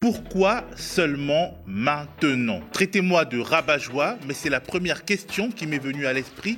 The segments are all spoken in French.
Pourquoi seulement maintenant? Traitez-moi de rabat-joie, mais c'est la première question qui m'est venue à l'esprit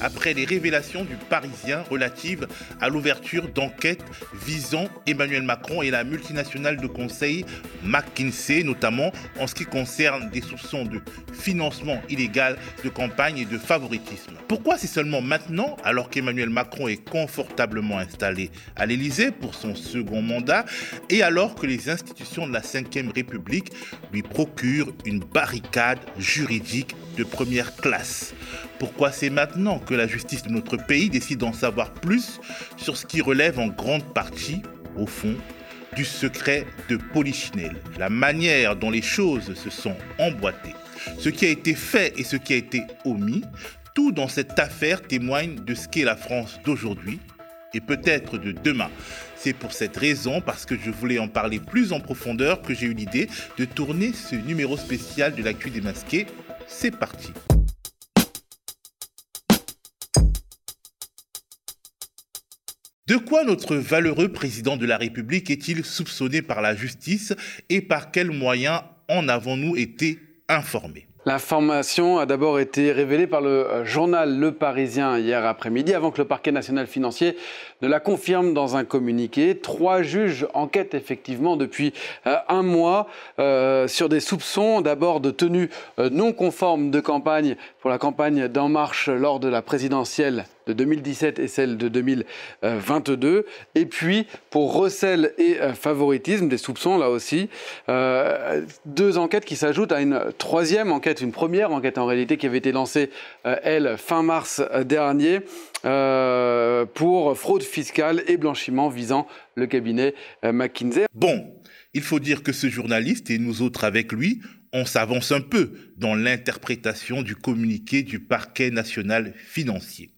après les révélations du Parisien relatives à l'ouverture d'enquêtes visant Emmanuel Macron et la multinationale de conseil McKinsey, notamment en ce qui concerne des soupçons de financement illégal de campagne et de favoritisme. Pourquoi c'est seulement maintenant, alors qu'Emmanuel Macron est confortablement installé à l'Élysée pour son second mandat et alors que les institutions de la Ve République lui procurent une barricade juridique de première classe? Pourquoi c'est maintenant que la justice de notre pays décide d'en savoir plus sur ce qui relève en grande partie, au fond, du secret de Polichinelle, la manière dont les choses se sont emboîtées, ce qui a été fait et ce qui a été omis, tout dans cette affaire témoigne de ce qu'est la France d'aujourd'hui et peut-être de demain. C'est pour cette raison, parce que je voulais en parler plus en profondeur, que j'ai eu l'idée de tourner ce numéro spécial de l'actu démasqué. C'est parti. De quoi notre valeureux président de la République est-il soupçonné par la justice et par quels moyens en avons-nous été informés? L'information a d'abord été révélée par le euh, journal Le Parisien hier après-midi, avant que le parquet national financier ne la confirme dans un communiqué. Trois juges enquêtent effectivement depuis euh, un mois euh, sur des soupçons d'abord de tenue non conforme de campagne pour la campagne d'En Marche lors de la présidentielle de 2017 et celle de 2022. Et puis, pour recel et euh, favoritisme, des soupçons là aussi, euh, deux enquêtes qui s'ajoutent à une troisième enquête, une première enquête en réalité qui avait été lancée, euh, elle, fin mars dernier. Pour fraude fiscale et blanchiment visant le cabinet McKinsey. Bon, il faut dire que ce journaliste et nous autres avec lui, on s'avance un peu dans l'interprétation du communiqué du parquet national financier.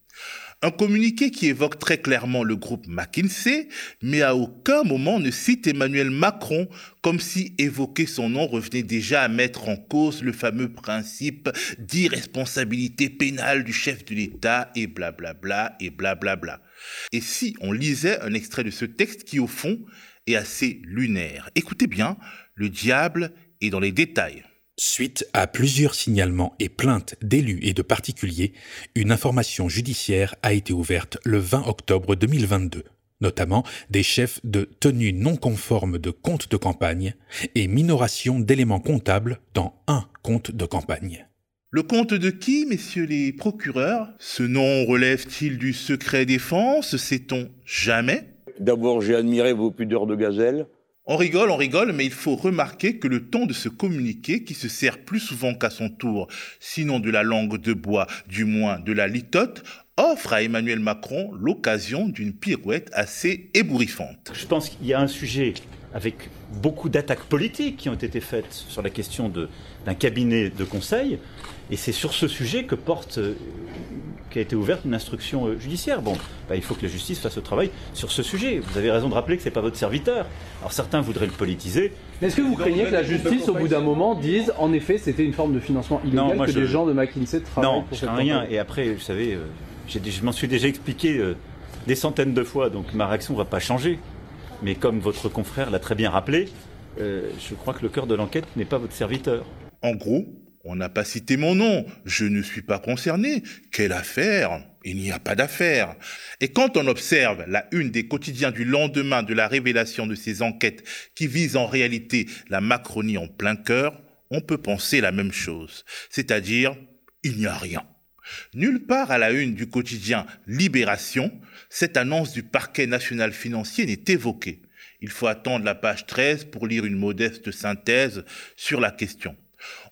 Un communiqué qui évoque très clairement le groupe McKinsey, mais à aucun moment ne cite Emmanuel Macron, comme si évoquer son nom revenait déjà à mettre en cause le fameux principe d'irresponsabilité pénale du chef de l'État et blablabla bla bla, et blablabla. Bla bla. Et si on lisait un extrait de ce texte qui, au fond, est assez lunaire. Écoutez bien, le diable est dans les détails. Suite à plusieurs signalements et plaintes d'élus et de particuliers, une information judiciaire a été ouverte le 20 octobre 2022, notamment des chefs de tenue non conforme de compte de campagne et minoration d'éléments comptables dans un compte de campagne. Le compte de qui, messieurs les procureurs? Ce nom relève-t-il du secret défense? Sait-on jamais? D'abord, j'ai admiré vos pudeurs de gazelle. On rigole, on rigole, mais il faut remarquer que le ton de ce communiqué, qui se sert plus souvent qu'à son tour, sinon de la langue de bois, du moins de la litote, offre à Emmanuel Macron l'occasion d'une pirouette assez ébouriffante. Je pense qu'il y a un sujet avec beaucoup d'attaques politiques qui ont été faites sur la question d'un cabinet de conseil, et c'est sur ce sujet que porte euh, qui a été ouverte une instruction euh, judiciaire. Bon, bah, il faut que la justice fasse le travail sur ce sujet. Vous avez raison de rappeler que ce n'est pas votre serviteur. Alors certains voudraient le politiser. Mais est-ce que vous craignez que la justice, au bout d'un moment, dise en effet c'était une forme de financement illégal que des gens de McKinsey travaillent non, pour cette rien. Et après, vous savez, euh, je m'en suis déjà expliqué des centaines de fois, donc ma réaction ne va pas changer. Mais comme votre confrère l'a très bien rappelé, je crois que le cœur de l'enquête n'est pas votre serviteur. En gros, on n'a pas cité mon nom, je ne suis pas concerné. Quelle affaire? Il n'y a pas d'affaire. Et quand on observe la une des quotidiens du lendemain de la révélation de ces enquêtes qui visent en réalité la Macronie en plein cœur, on peut penser la même chose. C'est-à-dire, il n'y a rien. Nulle part à la une du quotidien Libération, cette annonce du parquet national financier n'est évoquée. Il faut attendre la page 13 pour lire une modeste synthèse sur la question.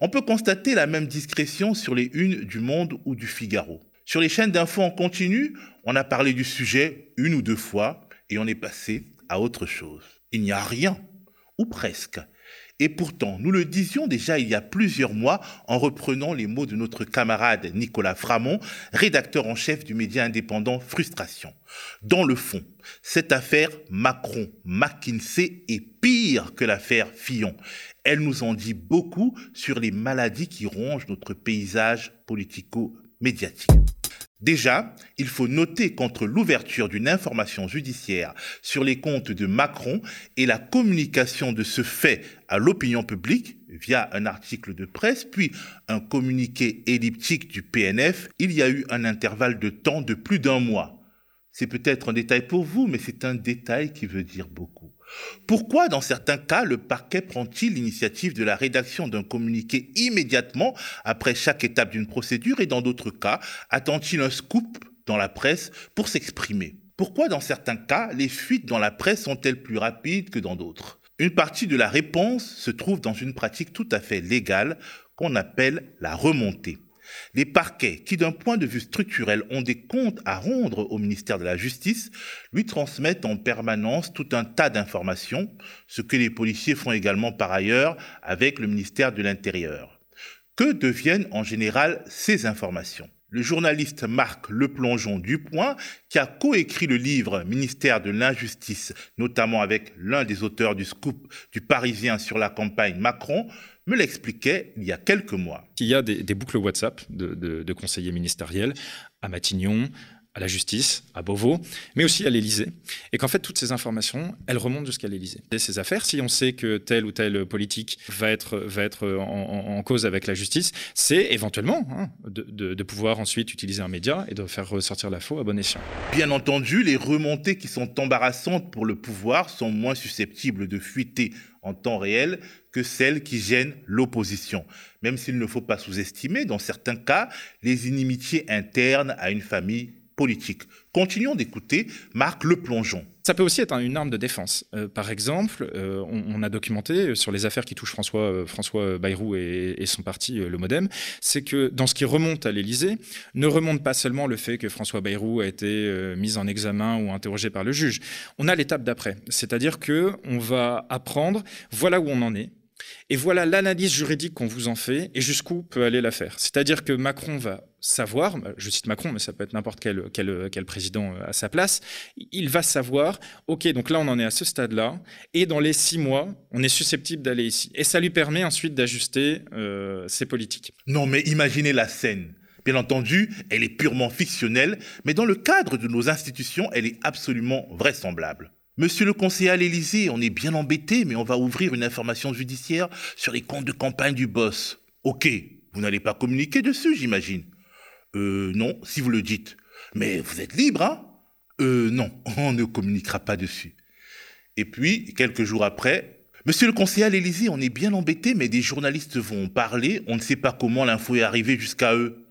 On peut constater la même discrétion sur les unes du Monde ou du Figaro. Sur les chaînes d'infos en continu, on a parlé du sujet une ou deux fois et on est passé à autre chose. Il n'y a rien, ou presque. Et pourtant, nous le disions déjà il y a plusieurs mois en reprenant les mots de notre camarade Nicolas Framont, rédacteur en chef du média indépendant Frustration. Dans le fond, cette affaire Macron-McKinsey est pire que l'affaire Fillon. Elle nous en dit beaucoup sur les maladies qui rongent notre paysage politico-médiatique. Déjà, il faut noter qu'entre l'ouverture d'une information judiciaire sur les comptes de Macron et la communication de ce fait à l'opinion publique via un article de presse, puis un communiqué elliptique du PNF, il y a eu un intervalle de temps de plus d'un mois. C'est peut-être un détail pour vous, mais c'est un détail qui veut dire beaucoup. Pourquoi, dans certains cas, le parquet prend-il l'initiative de la rédaction d'un communiqué immédiatement après chaque étape d'une procédure et dans d'autres cas, attend-il un scoop dans la presse pour s'exprimer? Pourquoi, dans certains cas, les fuites dans la presse sont-elles plus rapides que dans d'autres? Une partie de la réponse se trouve dans une pratique tout à fait légale qu'on appelle la remontée. Les parquets, qui d'un point de vue structurel ont des comptes à rendre au ministère de la Justice, lui transmettent en permanence tout un tas d'informations, ce que les policiers font également par ailleurs avec le ministère de l'Intérieur. Que deviennent en général ces informations? Le journaliste Marc Leplongeon Dupoint, qui a coécrit le livre Ministère de l'injustice, notamment avec l'un des auteurs du scoop du Parisien sur la campagne Macron, me l'expliquait il y a quelques mois. Il y a des, boucles WhatsApp de, conseillers ministériels à Matignon, à la justice, à Beauvau, mais aussi à l'Élysée. Et qu'en fait, toutes ces informations, elles remontent jusqu'à l'Élysée. Et ces affaires, si on sait que tel ou tel politique va être, en, cause avec la justice, c'est éventuellement hein, de, de, pouvoir ensuite utiliser un média et de faire ressortir la faux à bon escient. Bien entendu, les remontées qui sont embarrassantes pour le pouvoir sont moins susceptibles de fuiter en temps réel que celles qui gênent l'opposition. Même s'il ne faut pas sous-estimer, dans certains cas, les inimitiés internes à une famille Continuons d'écouter Marc Le Plongeon. Ça peut aussi être une arme de défense. Euh, par exemple, euh, on, a documenté sur les affaires qui touchent François, euh, François Bayrou et, et, son parti, le Modem, c'est que dans ce qui remonte à l'Élysée, ne remonte pas seulement le fait que François Bayrou a été mis en examen ou interrogé par le juge. On a l'étape d'après, c'est-à-dire que on va apprendre, voilà où on en est, et voilà l'analyse juridique qu'on vous en fait et jusqu'où peut aller l'affaire. C'est-à-dire que Macron va savoir, je cite Macron, mais ça peut être n'importe quel, président euh, à sa place, il va savoir, OK, donc là on en est à ce stade-là, et dans les six mois, on est susceptible d'aller ici. Et ça lui permet ensuite d'ajuster euh, ses politiques. Non, mais imaginez la scène. Bien entendu, elle est purement fictionnelle, mais dans le cadre de nos institutions, elle est absolument vraisemblable. Monsieur le conseiller à l'Élysée, on est bien embêté, mais on va ouvrir une information judiciaire sur les comptes de campagne du boss. Ok, vous n'allez pas communiquer dessus, j'imagine. Euh, non, si vous le dites. Mais vous êtes libre, hein? Euh, non, on ne communiquera pas dessus. Et puis, quelques jours après, Monsieur le conseiller à l'Élysée, on est bien embêté, mais des journalistes vont parler, on ne sait pas comment l'info est arrivée jusqu'à eux.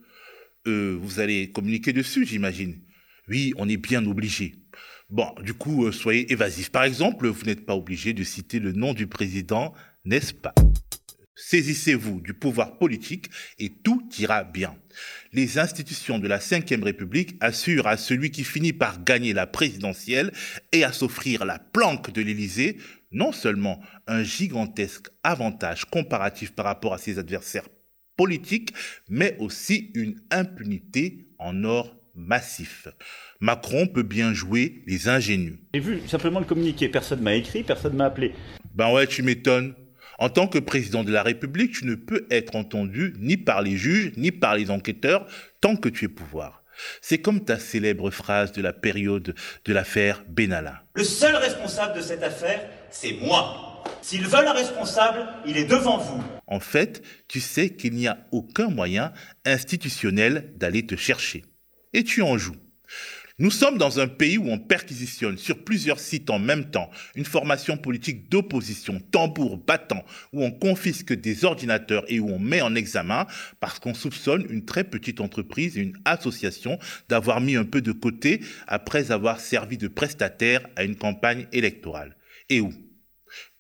Euh, vous allez communiquer dessus, j'imagine. Oui, on est bien obligé. Bon, du coup, euh, soyez évasif. Par exemple, vous n'êtes pas obligé de citer le nom du président, n'est-ce pas? Saisissez-vous du pouvoir politique et tout ira bien. Les institutions de la Ve République assurent à celui qui finit par gagner la présidentielle et à s'offrir la planque de l'Élysée non seulement un gigantesque avantage comparatif par rapport à ses adversaires politiques, mais aussi une impunité en or massif. Macron peut bien jouer les ingénus. J'ai vu simplement le communiqué, personne m'a écrit, personne m'a appelé. Ben ouais, tu m'étonnes. En tant que président de la République, tu ne peux être entendu ni par les juges, ni par les enquêteurs, tant que tu es pouvoir. C'est comme ta célèbre phrase de la période de l'affaire Benalla. Le seul responsable de cette affaire, c'est moi. S'ils veulent un responsable, il est devant vous. En fait, tu sais qu'il n'y a aucun moyen institutionnel d'aller te chercher. Et tu en joues. Nous sommes dans un pays où on perquisitionne sur plusieurs sites en même temps une formation politique d'opposition, tambour battant, où on confisque des ordinateurs et où on met en examen parce qu'on soupçonne une très petite entreprise et une association d'avoir mis un peu de côté après avoir servi de prestataire à une campagne électorale. Et où?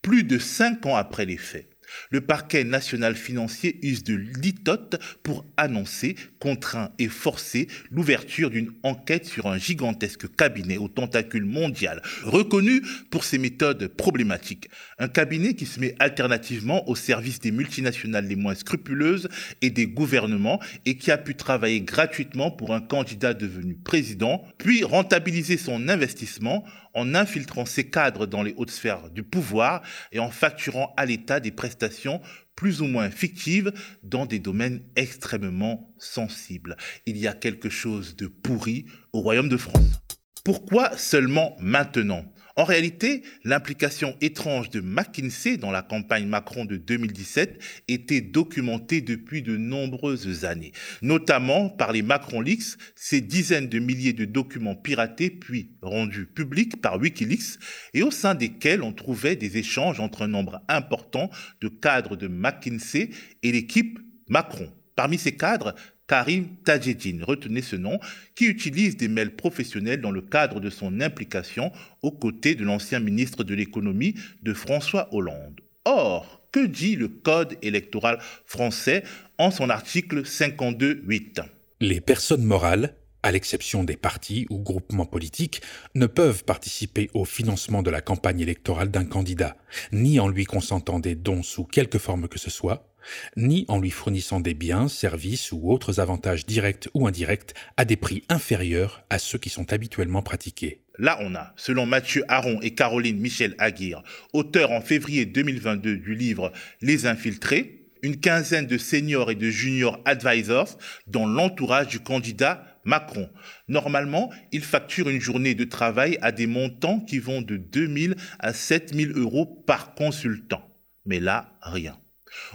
Plus de cinq ans après les faits, le parquet national financier use de litote pour annoncer, contraint et forcer l'ouverture d'une enquête sur un gigantesque cabinet au tentacule mondial, reconnu pour ses méthodes problématiques. Un cabinet qui se met alternativement au service des multinationales les moins scrupuleuses et des gouvernements et qui a pu travailler gratuitement pour un candidat devenu président, puis rentabiliser son investissement en infiltrant ses cadres dans les hautes sphères du pouvoir et en facturant à l'État des prestations plus ou moins fictives dans des domaines extrêmement sensibles. Il y a quelque chose de pourri au Royaume de France. Pourquoi seulement maintenant? En réalité, l'implication étrange de McKinsey dans la campagne Macron de 2017 était documentée depuis de nombreuses années, notamment par les Macron Leaks, ces dizaines de milliers de documents piratés puis rendus publics par Wikileaks et au sein desquels on trouvait des échanges entre un nombre important de cadres de McKinsey et l'équipe Macron. Parmi ces cadres, Karim Tajedine, retenez ce nom, qui utilise des mails professionnels dans le cadre de son implication aux côtés de l'ancien ministre de l'économie de François Hollande. Or, que dit le Code électoral français en son article 52.8 Les personnes morales, à l'exception des partis ou groupements politiques, ne peuvent participer au financement de la campagne électorale d'un candidat, ni en lui consentant des dons sous quelque forme que ce soit, ni en lui fournissant des biens, services ou autres avantages directs ou indirects à des prix inférieurs à ceux qui sont habituellement pratiqués. Là, on a, selon Mathieu Aron et Caroline Michel Aguirre, auteurs en février 2022 du livre Les Infiltrés, une quinzaine de seniors et de juniors advisors dans l'entourage du candidat Macron. Normalement, ils facturent une journée de travail à des montants qui vont de 2000 à 7000 euros par consultant. Mais là, rien.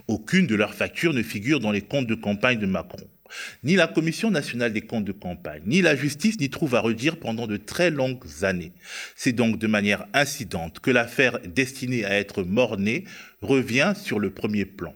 Aucune de leurs factures ne figure dans les comptes de campagne de Macron. Ni la Commission nationale des comptes de campagne, ni la justice n'y trouvent à redire pendant de très longues années. C'est donc de manière incidente que l'affaire destinée à être mornée revient sur le premier plan.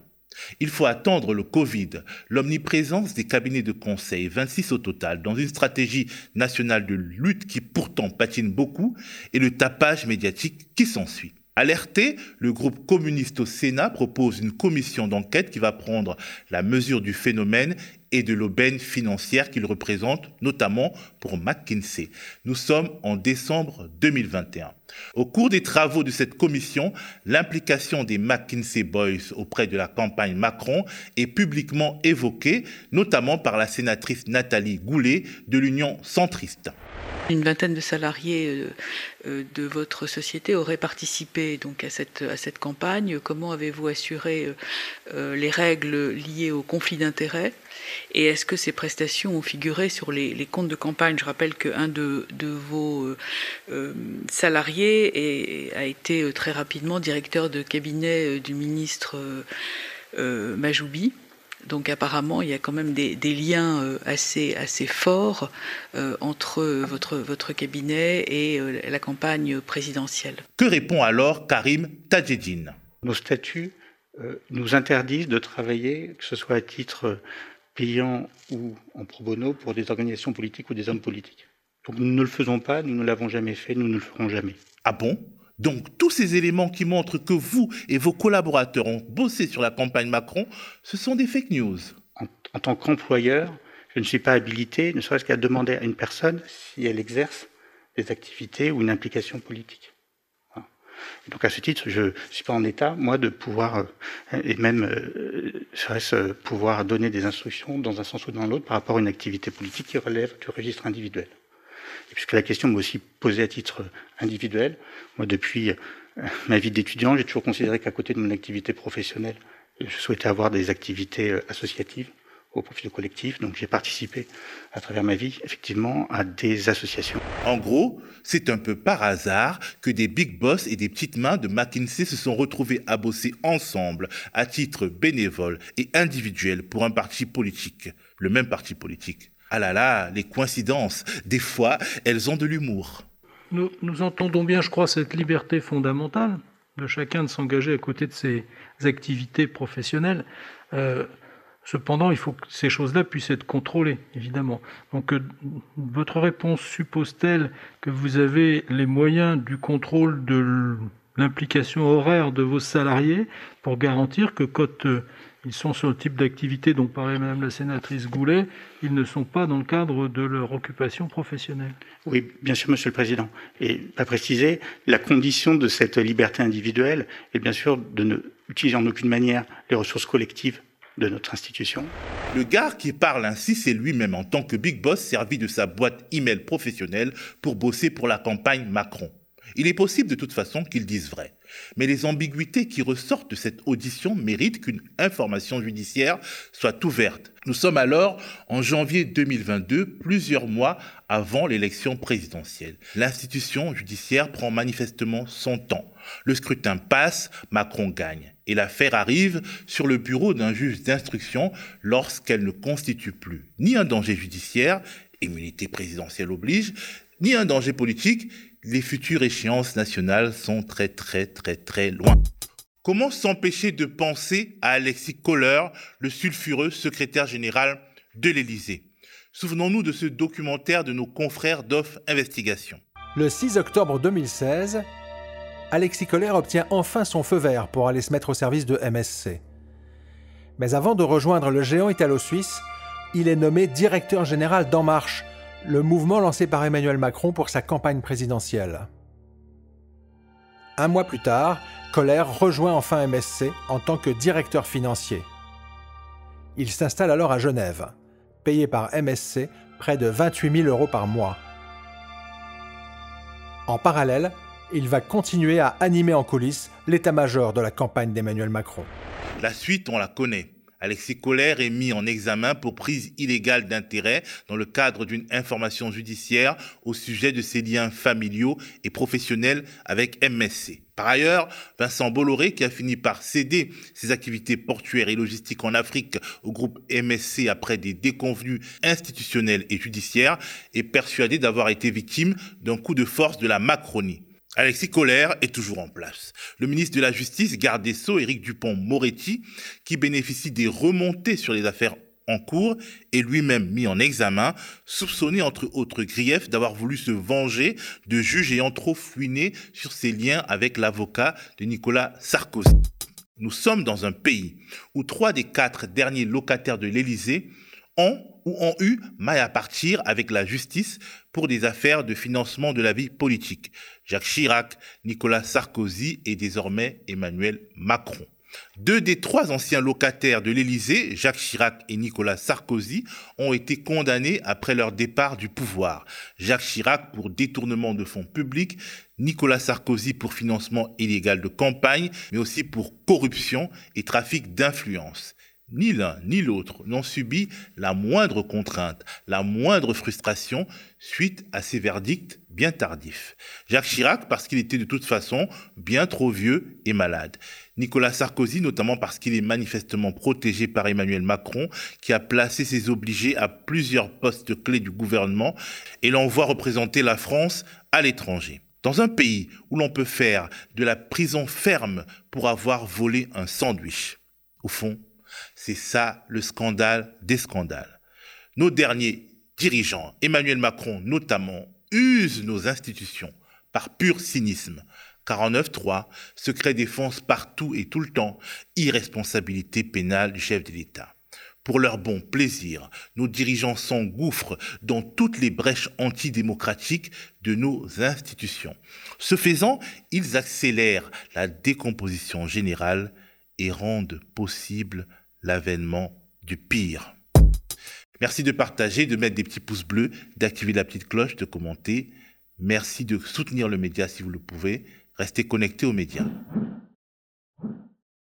Il faut attendre le Covid, l'omniprésence des cabinets de conseil, 26 au total, dans une stratégie nationale de lutte qui pourtant patine beaucoup, et le tapage médiatique qui s'ensuit. Alerté, le groupe communiste au Sénat propose une commission d'enquête qui va prendre la mesure du phénomène et de l'aubaine financière qu'il représente, notamment pour McKinsey. Nous sommes en décembre 2021. Au cours des travaux de cette commission, l'implication des McKinsey Boys auprès de la campagne Macron est publiquement évoquée, notamment par la sénatrice Nathalie Goulet de l'Union centriste. Une vingtaine de salariés euh, euh, de votre société auraient participé donc à cette, campagne. Comment avez-vous assuré euh, les règles liées au conflit d'intérêts? Et est-ce que ces prestations ont figuré sur les, comptes de campagne? Je rappelle qu'un de vos salariés a été très rapidement directeur de cabinet du ministre Majoubi. Donc apparemment, il y a quand même des, liens euh, assez, assez forts euh, entre votre, votre cabinet et euh, la campagne présidentielle. Que répond alors Karim Tadjedine Nos statuts nous interdisent de travailler, que ce soit à titre payant ou en pro bono, pour des organisations politiques ou des hommes politiques. Donc nous ne le faisons pas, nous ne l'avons jamais fait, nous ne le ferons jamais. Ah bon? Donc tous ces éléments qui montrent que vous et vos collaborateurs ont bossé sur la campagne Macron, ce sont des fake news. En, tant qu'employeur, je ne suis pas habilité, ne serait-ce qu'à demander à une personne si elle exerce des activités ou une implication politique. donc à ce titre, je ne suis pas en état, moi, de pouvoir, euh, et même, euh, serait-ce euh, pouvoir donner des instructions dans un sens ou dans l'autre par rapport à une activité politique qui relève du registre individuel puisque la question m'a aussi posée à titre individuel. Moi, depuis euh, ma vie d'étudiant, j'ai toujours considéré qu'à côté de mon activité professionnelle, je souhaitais avoir des activités euh, associatives au profit du collectif. Donc j'ai participé à travers ma vie, effectivement, à des associations. En gros, c'est un peu par hasard que des big boss et des petites mains de McKinsey se sont retrouvés à bosser ensemble à titre bénévole et individuel pour un parti politique, le même parti politique. Ah là là, les coïncidences, des fois, elles ont de l'humour. Nous, entendons bien, je crois, cette liberté fondamentale de chacun de s'engager à côté de ses activités professionnelles. Euh, cependant, il faut que ces choses-là puissent être contrôlées, évidemment. Donc, euh, votre réponse suppose-t-elle que vous avez les moyens du contrôle de l'implication horaire de vos salariés pour garantir que quand euh, ils sont sur le type d'activité dont parlait Madame la sénatrice Goulet, ils ne sont pas dans le cadre de leur occupation professionnelle. Oui, bien sûr, Monsieur le Président. Et pas préciser, la condition de cette liberté individuelle est bien sûr de ne utiliser en aucune manière les ressources collectives de notre institution. Le gars qui parle ainsi, c'est lui-même en tant que big boss servi de sa boîte email professionnelle pour bosser pour la campagne Macron. Il est possible de toute façon qu'il dise vrai. Mais les ambiguïtés qui ressortent de cette audition méritent qu'une information judiciaire soit ouverte. Nous sommes alors en janvier 2022, plusieurs mois avant l'élection présidentielle. L'institution judiciaire prend manifestement son temps. Le scrutin passe, Macron gagne. Et l'affaire arrive sur le bureau d'un juge d'instruction lorsqu'elle ne constitue plus ni un danger judiciaire, immunité présidentielle oblige, ni un danger politique, les futures échéances nationales sont très très très très loin. Comment s'empêcher de penser à Alexis Kohler, le sulfureux secrétaire général de l'Élysée? Souvenons-nous de ce documentaire de nos confrères d'Off Investigation. Le 6 octobre 2016, Alexis Kohler obtient enfin son feu vert pour aller se mettre au service de MSC. Mais avant de rejoindre le géant italo-suisse, il est nommé directeur général d'En Marche, le mouvement lancé par Emmanuel Macron pour sa campagne présidentielle. Un mois plus tard, Kohler rejoint enfin MSC en tant que directeur financier. Il s'installe alors à Genève, payé par MSC près de 28 000 euros par mois. En parallèle, il va continuer à animer en coulisses l'état-major de la campagne d'Emmanuel Macron. La suite, on la connaît. Alexis Kohler est mis en examen pour prise illégale d'intérêt dans le cadre d'une information judiciaire au sujet de ses liens familiaux et professionnels avec MSC. Par ailleurs, Vincent Bolloré, qui a fini par céder ses activités portuaires et logistiques en Afrique au groupe MSC après des déconvenues institutionnelles et judiciaires, est persuadé d'avoir été victime d'un coup de force de la Macronie. Alexis Kohler est toujours en place. Le ministre de la Justice, garde des Sceaux, Éric Dupont-Moretti, qui bénéficie des remontées sur les affaires en cours, est lui-même mis en examen, soupçonné entre autres griefs d'avoir voulu se venger de juges ayant trop fouiné sur ses liens avec l'avocat de Nicolas Sarkozy. Nous sommes dans un pays où trois des quatre derniers locataires de l'Élysée ont ou ont eu maille à partir avec la justice pour des affaires de financement de la vie politique. Jacques Chirac, Nicolas Sarkozy et désormais Emmanuel Macron. Deux des trois anciens locataires de l'Élysée, Jacques Chirac et Nicolas Sarkozy, ont été condamnés après leur départ du pouvoir. Jacques Chirac pour détournement de fonds publics, Nicolas Sarkozy pour financement illégal de campagne, mais aussi pour corruption et trafic d'influence. Ni l'un ni l'autre n'ont subi la moindre contrainte, la moindre frustration suite à ces verdicts bien tardifs. Jacques Chirac parce qu'il était de toute façon bien trop vieux et malade. Nicolas Sarkozy notamment parce qu'il est manifestement protégé par Emmanuel Macron qui a placé ses obligés à plusieurs postes clés du gouvernement et l'envoie représenter la France à l'étranger. Dans un pays où l'on peut faire de la prison ferme pour avoir volé un sandwich. Au fond, c'est ça le scandale des scandales. Nos derniers dirigeants, Emmanuel Macron notamment, usent nos institutions par pur cynisme. 49.3, secret défense partout et tout le temps, irresponsabilité pénale du chef de l'État. Pour leur bon plaisir, nos dirigeants s'engouffrent dans toutes les brèches antidémocratiques de nos institutions. Ce faisant, ils accélèrent la décomposition générale et rendent possible l'avènement du pire. Merci de partager, de mettre des petits pouces bleus, d'activer la petite cloche, de commenter. Merci de soutenir le média si vous le pouvez. Restez connectés aux médias.